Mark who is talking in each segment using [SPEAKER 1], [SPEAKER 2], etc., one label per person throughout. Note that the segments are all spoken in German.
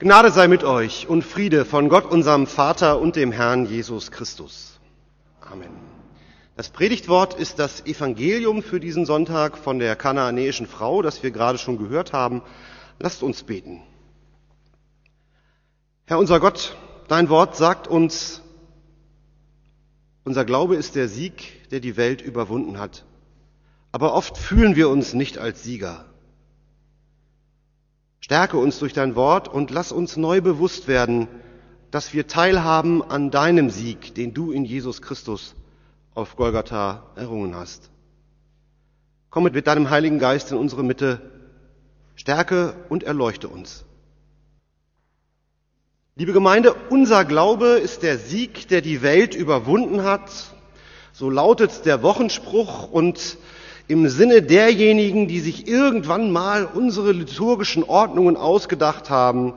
[SPEAKER 1] Gnade sei mit euch und Friede von Gott, unserem Vater und dem Herrn Jesus Christus. Amen. Das Predigtwort ist das Evangelium für diesen Sonntag von der kanaanäischen Frau, das wir gerade schon gehört haben. Lasst uns beten. Herr unser Gott, dein Wort sagt uns, unser Glaube ist der Sieg, der die Welt überwunden hat. Aber oft fühlen wir uns nicht als Sieger. Stärke uns durch dein Wort und lass uns neu bewusst werden, dass wir teilhaben an deinem Sieg, den du in Jesus Christus auf Golgatha errungen hast. Komm mit deinem Heiligen Geist in unsere Mitte, stärke und erleuchte uns. Liebe Gemeinde, unser Glaube ist der Sieg, der die Welt überwunden hat. So lautet der Wochenspruch und im Sinne derjenigen, die sich irgendwann mal unsere liturgischen Ordnungen ausgedacht haben,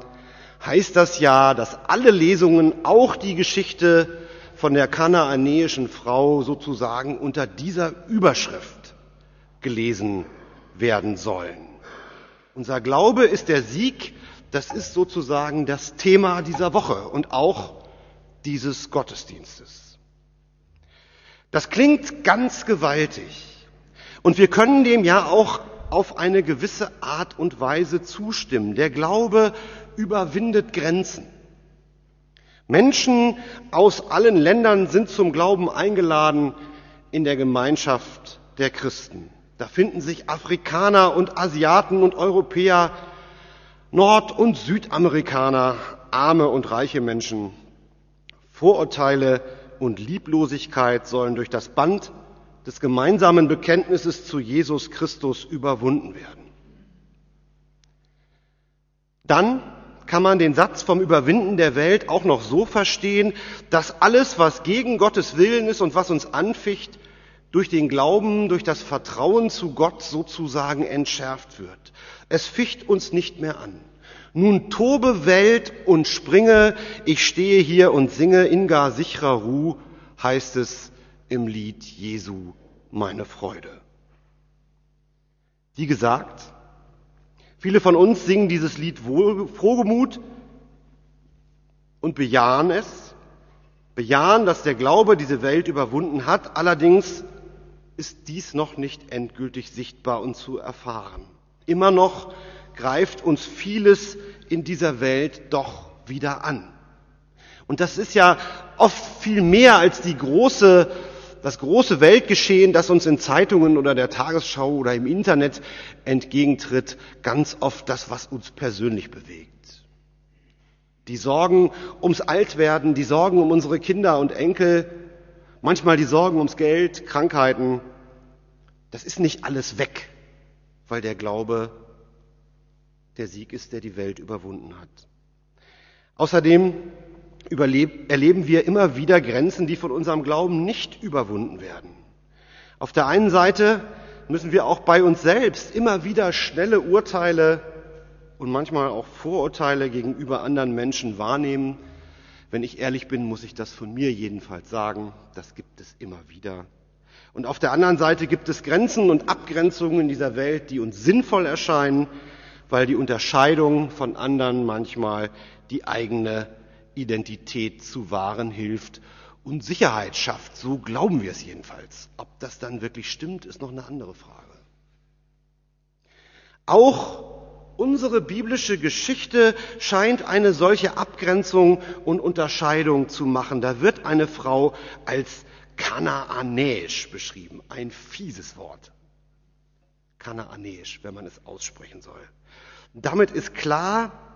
[SPEAKER 1] heißt das ja, dass alle Lesungen, auch die Geschichte von der kanaanäischen Frau sozusagen unter dieser Überschrift gelesen werden sollen. Unser Glaube ist der Sieg, das ist sozusagen das Thema dieser Woche und auch dieses Gottesdienstes. Das klingt ganz gewaltig. Und wir können dem ja auch auf eine gewisse Art und Weise zustimmen. Der Glaube überwindet Grenzen. Menschen aus allen Ländern sind zum Glauben eingeladen in der Gemeinschaft der Christen. Da finden sich Afrikaner und Asiaten und Europäer, Nord- und Südamerikaner, arme und reiche Menschen. Vorurteile und Lieblosigkeit sollen durch das Band des gemeinsamen Bekenntnisses zu Jesus Christus überwunden werden. Dann kann man den Satz vom Überwinden der Welt auch noch so verstehen, dass alles, was gegen Gottes Willen ist und was uns anficht, durch den Glauben, durch das Vertrauen zu Gott sozusagen entschärft wird. Es ficht uns nicht mehr an. Nun tobe Welt und springe, ich stehe hier und singe in gar sicherer Ruh, heißt es im Lied Jesu meine Freude. Wie gesagt, viele von uns singen dieses Lied wohl, frohgemut und bejahen es, bejahen, dass der Glaube diese Welt überwunden hat, allerdings ist dies noch nicht endgültig sichtbar und zu erfahren. Immer noch greift uns vieles in dieser Welt doch wieder an. Und das ist ja oft viel mehr als die große das große Weltgeschehen, das uns in Zeitungen oder der Tagesschau oder im Internet entgegentritt, ganz oft das, was uns persönlich bewegt. Die Sorgen ums Altwerden, die Sorgen um unsere Kinder und Enkel, manchmal die Sorgen ums Geld, Krankheiten, das ist nicht alles weg, weil der Glaube der Sieg ist, der die Welt überwunden hat. Außerdem erleben wir immer wieder Grenzen, die von unserem Glauben nicht überwunden werden. Auf der einen Seite müssen wir auch bei uns selbst immer wieder schnelle Urteile und manchmal auch Vorurteile gegenüber anderen Menschen wahrnehmen. Wenn ich ehrlich bin, muss ich das von mir jedenfalls sagen. Das gibt es immer wieder. Und auf der anderen Seite gibt es Grenzen und Abgrenzungen in dieser Welt, die uns sinnvoll erscheinen, weil die Unterscheidung von anderen manchmal die eigene Identität zu wahren hilft und Sicherheit schafft. So glauben wir es jedenfalls. Ob das dann wirklich stimmt, ist noch eine andere Frage. Auch unsere biblische Geschichte scheint eine solche Abgrenzung und Unterscheidung zu machen. Da wird eine Frau als kanaanäisch beschrieben. Ein fieses Wort. Kanaanäisch, wenn man es aussprechen soll. Damit ist klar,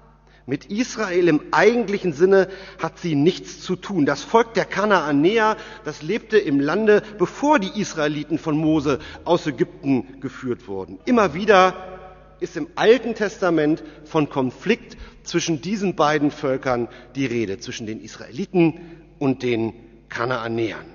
[SPEAKER 1] mit Israel im eigentlichen Sinne hat sie nichts zu tun. Das Volk der Kanaanäer, das lebte im Lande, bevor die Israeliten von Mose aus Ägypten geführt wurden. Immer wieder ist im Alten Testament von Konflikt zwischen diesen beiden Völkern die Rede, zwischen den Israeliten und den Kanaanäern.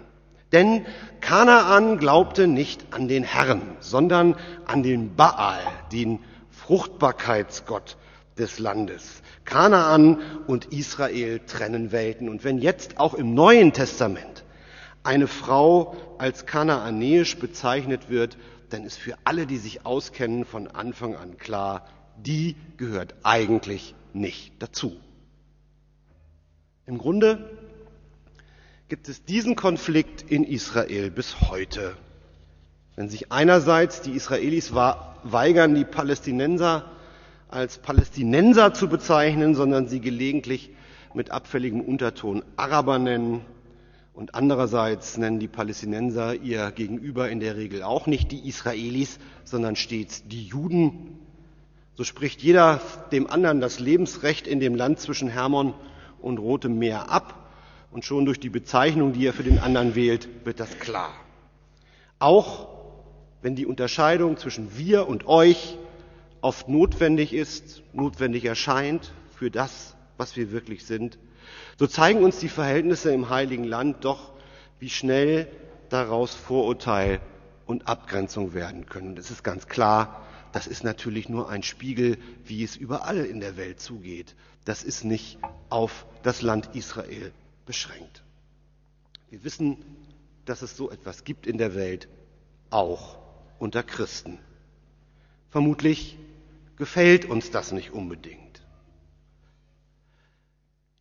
[SPEAKER 1] Denn Kanaan glaubte nicht an den Herrn, sondern an den Baal, den Fruchtbarkeitsgott des Landes. Kanaan und Israel trennen Welten. Und wenn jetzt auch im Neuen Testament eine Frau als kanaanäisch bezeichnet wird, dann ist für alle, die sich auskennen, von Anfang an klar, die gehört eigentlich nicht dazu. Im Grunde gibt es diesen Konflikt in Israel bis heute. Wenn sich einerseits die Israelis weigern, die Palästinenser als Palästinenser zu bezeichnen, sondern sie gelegentlich mit abfälligem Unterton Araber nennen, und andererseits nennen die Palästinenser ihr Gegenüber in der Regel auch nicht die Israelis, sondern stets die Juden. So spricht jeder dem anderen das Lebensrecht in dem Land zwischen Hermon und Rotem Meer ab. Und schon durch die Bezeichnung, die er für den anderen wählt, wird das klar. Auch wenn die Unterscheidung zwischen wir und euch oft notwendig ist, notwendig erscheint für das, was wir wirklich sind, so zeigen uns die Verhältnisse im heiligen Land doch, wie schnell daraus Vorurteil und Abgrenzung werden können. Das ist ganz klar, das ist natürlich nur ein Spiegel, wie es überall in der Welt zugeht. Das ist nicht auf das Land Israel beschränkt. Wir wissen, dass es so etwas gibt in der Welt, auch unter Christen. Vermutlich gefällt uns das nicht unbedingt.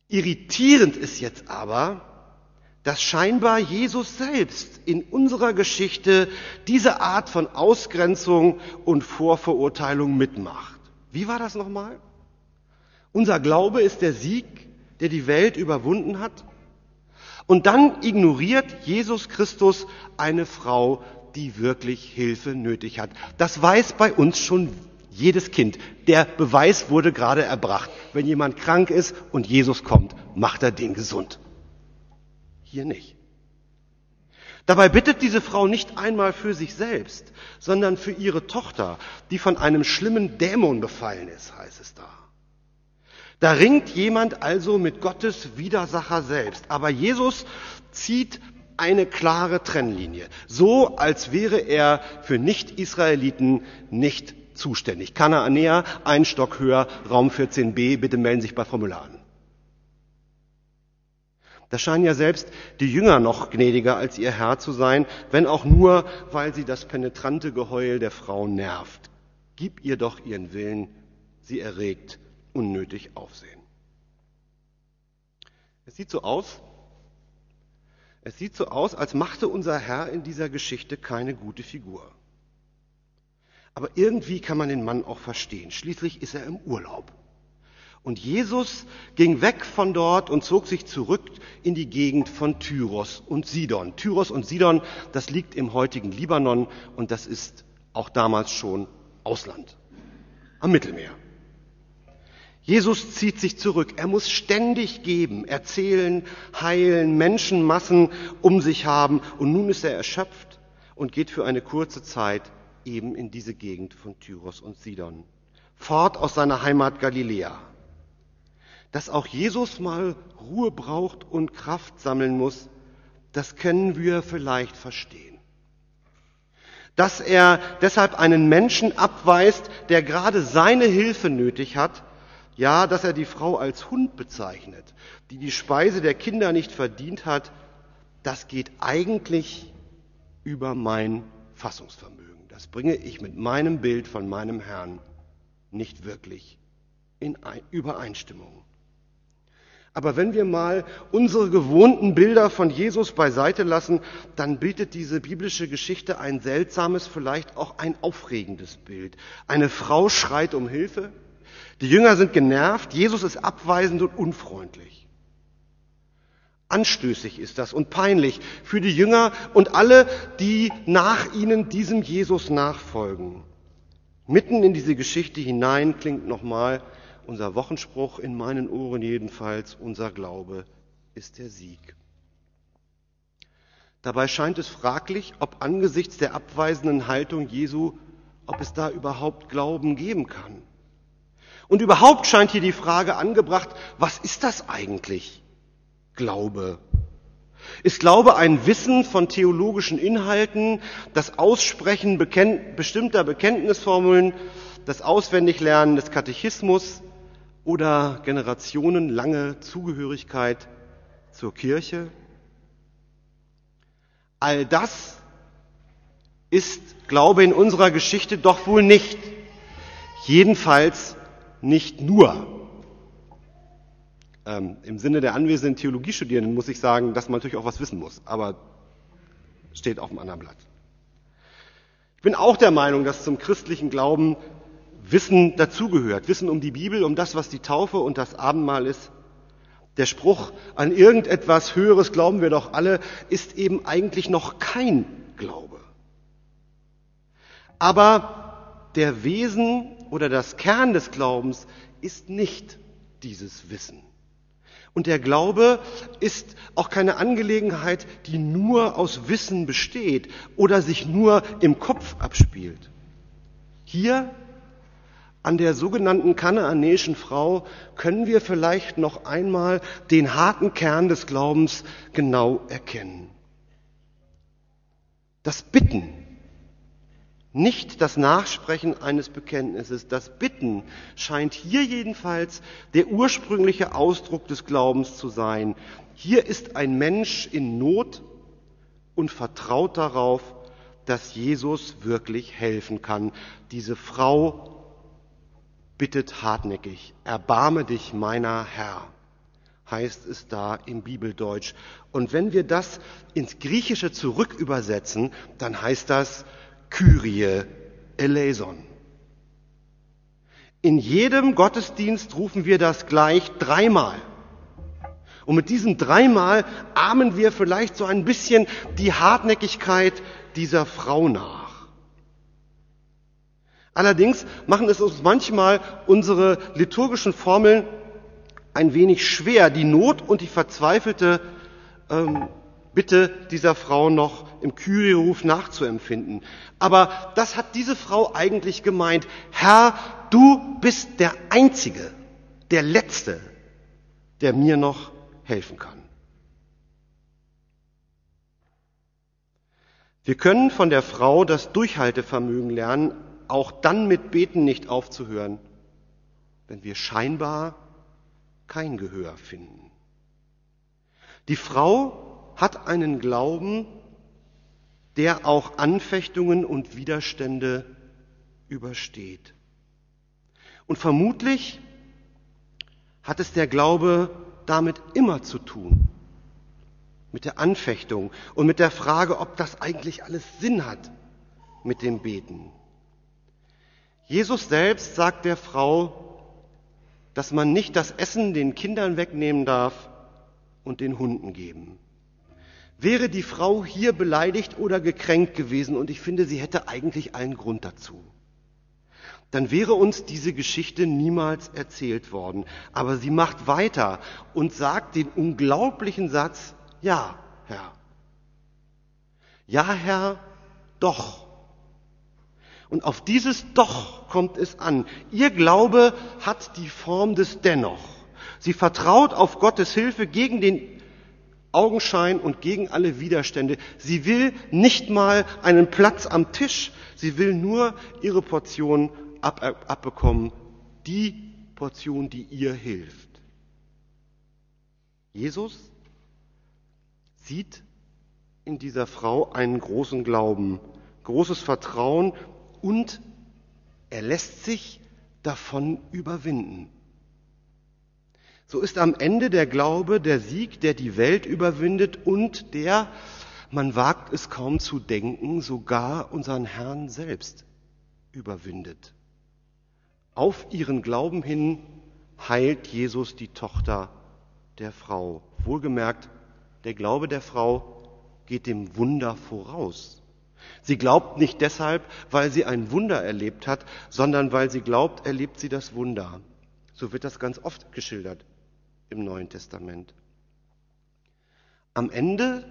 [SPEAKER 1] Irritierend ist jetzt aber, dass scheinbar Jesus selbst in unserer Geschichte diese Art von Ausgrenzung und Vorverurteilung mitmacht. Wie war das nochmal? Unser Glaube ist der Sieg, der die Welt überwunden hat. Und dann ignoriert Jesus Christus eine Frau, die wirklich Hilfe nötig hat. Das weiß bei uns schon jedes Kind. Der Beweis wurde gerade erbracht. Wenn jemand krank ist und Jesus kommt, macht er den gesund. Hier nicht. Dabei bittet diese Frau nicht einmal für sich selbst, sondern für ihre Tochter, die von einem schlimmen Dämon befallen ist, heißt es da. Da ringt jemand also mit Gottes Widersacher selbst. Aber Jesus zieht eine klare Trennlinie, so als wäre er für Nicht-Israeliten nicht zuständig. Kanaanäer, ein Stock höher, Raum 14b, bitte melden sich bei Formularen. Da scheinen ja selbst die Jünger noch gnädiger als ihr Herr zu sein, wenn auch nur, weil sie das penetrante Geheul der Frau nervt. Gib ihr doch ihren Willen, sie erregt unnötig Aufsehen. Es sieht so aus, es sieht so aus, als machte unser Herr in dieser Geschichte keine gute Figur. Aber irgendwie kann man den Mann auch verstehen. Schließlich ist er im Urlaub. Und Jesus ging weg von dort und zog sich zurück in die Gegend von Tyros und Sidon. Tyros und Sidon, das liegt im heutigen Libanon und das ist auch damals schon Ausland am Mittelmeer. Jesus zieht sich zurück. Er muss ständig geben, erzählen, heilen, Menschenmassen um sich haben. Und nun ist er erschöpft und geht für eine kurze Zeit eben in diese Gegend von Tyros und Sidon. Fort aus seiner Heimat Galiläa. Dass auch Jesus mal Ruhe braucht und Kraft sammeln muss, das können wir vielleicht verstehen. Dass er deshalb einen Menschen abweist, der gerade seine Hilfe nötig hat, ja, dass er die Frau als Hund bezeichnet, die die Speise der Kinder nicht verdient hat, das geht eigentlich über mein Fassungsvermögen. Das bringe ich mit meinem Bild von meinem Herrn nicht wirklich in Übereinstimmung. Aber wenn wir mal unsere gewohnten Bilder von Jesus beiseite lassen, dann bietet diese biblische Geschichte ein seltsames, vielleicht auch ein aufregendes Bild. Eine Frau schreit um Hilfe, die Jünger sind genervt, Jesus ist abweisend und unfreundlich. Anstößig ist das und peinlich für die Jünger und alle, die nach ihnen diesem Jesus nachfolgen. Mitten in diese Geschichte hinein klingt nochmal unser Wochenspruch in meinen Ohren jedenfalls, unser Glaube ist der Sieg. Dabei scheint es fraglich, ob angesichts der abweisenden Haltung Jesu, ob es da überhaupt Glauben geben kann. Und überhaupt scheint hier die Frage angebracht, was ist das eigentlich? Glaube? Ist Glaube ein Wissen von theologischen Inhalten, das Aussprechen bestimmter Bekenntnisformeln, das Auswendiglernen des Katechismus oder generationenlange Zugehörigkeit zur Kirche? All das ist Glaube in unserer Geschichte doch wohl nicht. Jedenfalls nicht nur. Ähm, Im Sinne der anwesenden Theologiestudierenden muss ich sagen, dass man natürlich auch was wissen muss, aber steht auf dem anderen Blatt. Ich bin auch der Meinung, dass zum christlichen Glauben Wissen dazugehört. Wissen um die Bibel, um das, was die Taufe und das Abendmahl ist. Der Spruch, an irgendetwas Höheres glauben wir doch alle, ist eben eigentlich noch kein Glaube. Aber der Wesen oder das Kern des Glaubens ist nicht dieses Wissen. Und der Glaube ist auch keine Angelegenheit, die nur aus Wissen besteht oder sich nur im Kopf abspielt. Hier an der sogenannten kanaanäischen Frau können wir vielleicht noch einmal den harten Kern des Glaubens genau erkennen. Das Bitten, nicht das Nachsprechen eines Bekenntnisses, das Bitten scheint hier jedenfalls der ursprüngliche Ausdruck des Glaubens zu sein. Hier ist ein Mensch in Not und vertraut darauf, dass Jesus wirklich helfen kann. Diese Frau bittet hartnäckig, erbarme dich meiner Herr, heißt es da im Bibeldeutsch. Und wenn wir das ins Griechische zurück übersetzen, dann heißt das Kyrie eleison. In jedem Gottesdienst rufen wir das gleich dreimal. Und mit diesem dreimal ahmen wir vielleicht so ein bisschen die Hartnäckigkeit dieser Frau nach. Allerdings machen es uns manchmal unsere liturgischen Formeln ein wenig schwer, die Not und die verzweifelte ähm, Bitte dieser Frau noch im Kyrie-Ruf nachzuempfinden. Aber das hat diese Frau eigentlich gemeint. Herr, du bist der Einzige, der Letzte, der mir noch helfen kann. Wir können von der Frau das Durchhaltevermögen lernen, auch dann mit Beten nicht aufzuhören, wenn wir scheinbar kein Gehör finden. Die Frau hat einen Glauben, der auch Anfechtungen und Widerstände übersteht. Und vermutlich hat es der Glaube damit immer zu tun, mit der Anfechtung und mit der Frage, ob das eigentlich alles Sinn hat mit dem Beten. Jesus selbst sagt der Frau, dass man nicht das Essen den Kindern wegnehmen darf und den Hunden geben. Wäre die Frau hier beleidigt oder gekränkt gewesen, und ich finde, sie hätte eigentlich allen Grund dazu, dann wäre uns diese Geschichte niemals erzählt worden. Aber sie macht weiter und sagt den unglaublichen Satz, ja, Herr. Ja, Herr, doch. Und auf dieses Doch kommt es an. Ihr Glaube hat die Form des Dennoch. Sie vertraut auf Gottes Hilfe gegen den Augenschein und gegen alle Widerstände. Sie will nicht mal einen Platz am Tisch. Sie will nur ihre Portion ab, abbekommen. Die Portion, die ihr hilft. Jesus sieht in dieser Frau einen großen Glauben, großes Vertrauen und er lässt sich davon überwinden. So ist am Ende der Glaube der Sieg, der die Welt überwindet und der, man wagt es kaum zu denken, sogar unseren Herrn selbst überwindet. Auf ihren Glauben hin heilt Jesus die Tochter der Frau. Wohlgemerkt, der Glaube der Frau geht dem Wunder voraus. Sie glaubt nicht deshalb, weil sie ein Wunder erlebt hat, sondern weil sie glaubt, erlebt sie das Wunder. So wird das ganz oft geschildert im Neuen Testament. Am Ende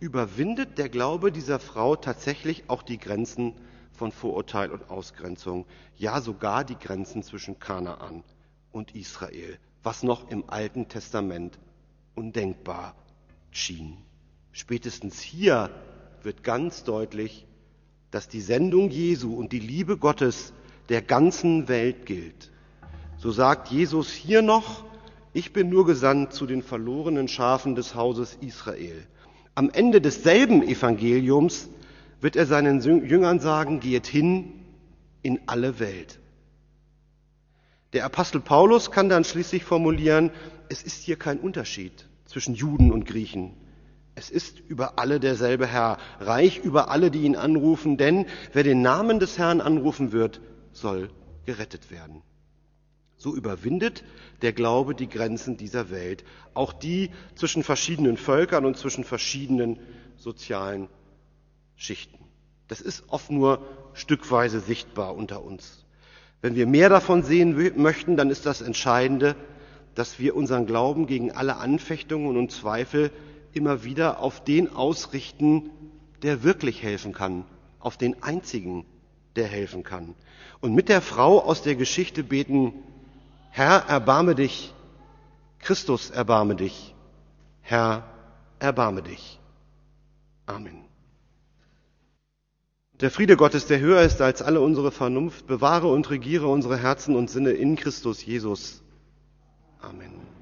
[SPEAKER 1] überwindet der Glaube dieser Frau tatsächlich auch die Grenzen von Vorurteil und Ausgrenzung, ja sogar die Grenzen zwischen Kanaan und Israel, was noch im Alten Testament undenkbar schien. Spätestens hier wird ganz deutlich, dass die Sendung Jesu und die Liebe Gottes der ganzen Welt gilt. So sagt Jesus hier noch, ich bin nur gesandt zu den verlorenen Schafen des Hauses Israel. Am Ende desselben Evangeliums wird er seinen Jüngern sagen, geht hin in alle Welt. Der Apostel Paulus kann dann schließlich formulieren, es ist hier kein Unterschied zwischen Juden und Griechen. Es ist über alle derselbe Herr, reich über alle, die ihn anrufen, denn wer den Namen des Herrn anrufen wird, soll gerettet werden. So überwindet der Glaube die Grenzen dieser Welt, auch die zwischen verschiedenen Völkern und zwischen verschiedenen sozialen Schichten. Das ist oft nur stückweise sichtbar unter uns. Wenn wir mehr davon sehen möchten, dann ist das Entscheidende, dass wir unseren Glauben gegen alle Anfechtungen und Zweifel immer wieder auf den ausrichten, der wirklich helfen kann, auf den einzigen, der helfen kann. Und mit der Frau aus der Geschichte beten, Herr, erbarme dich, Christus, erbarme dich, Herr, erbarme dich. Amen. Der Friede Gottes, der höher ist als alle unsere Vernunft, bewahre und regiere unsere Herzen und Sinne in Christus Jesus. Amen.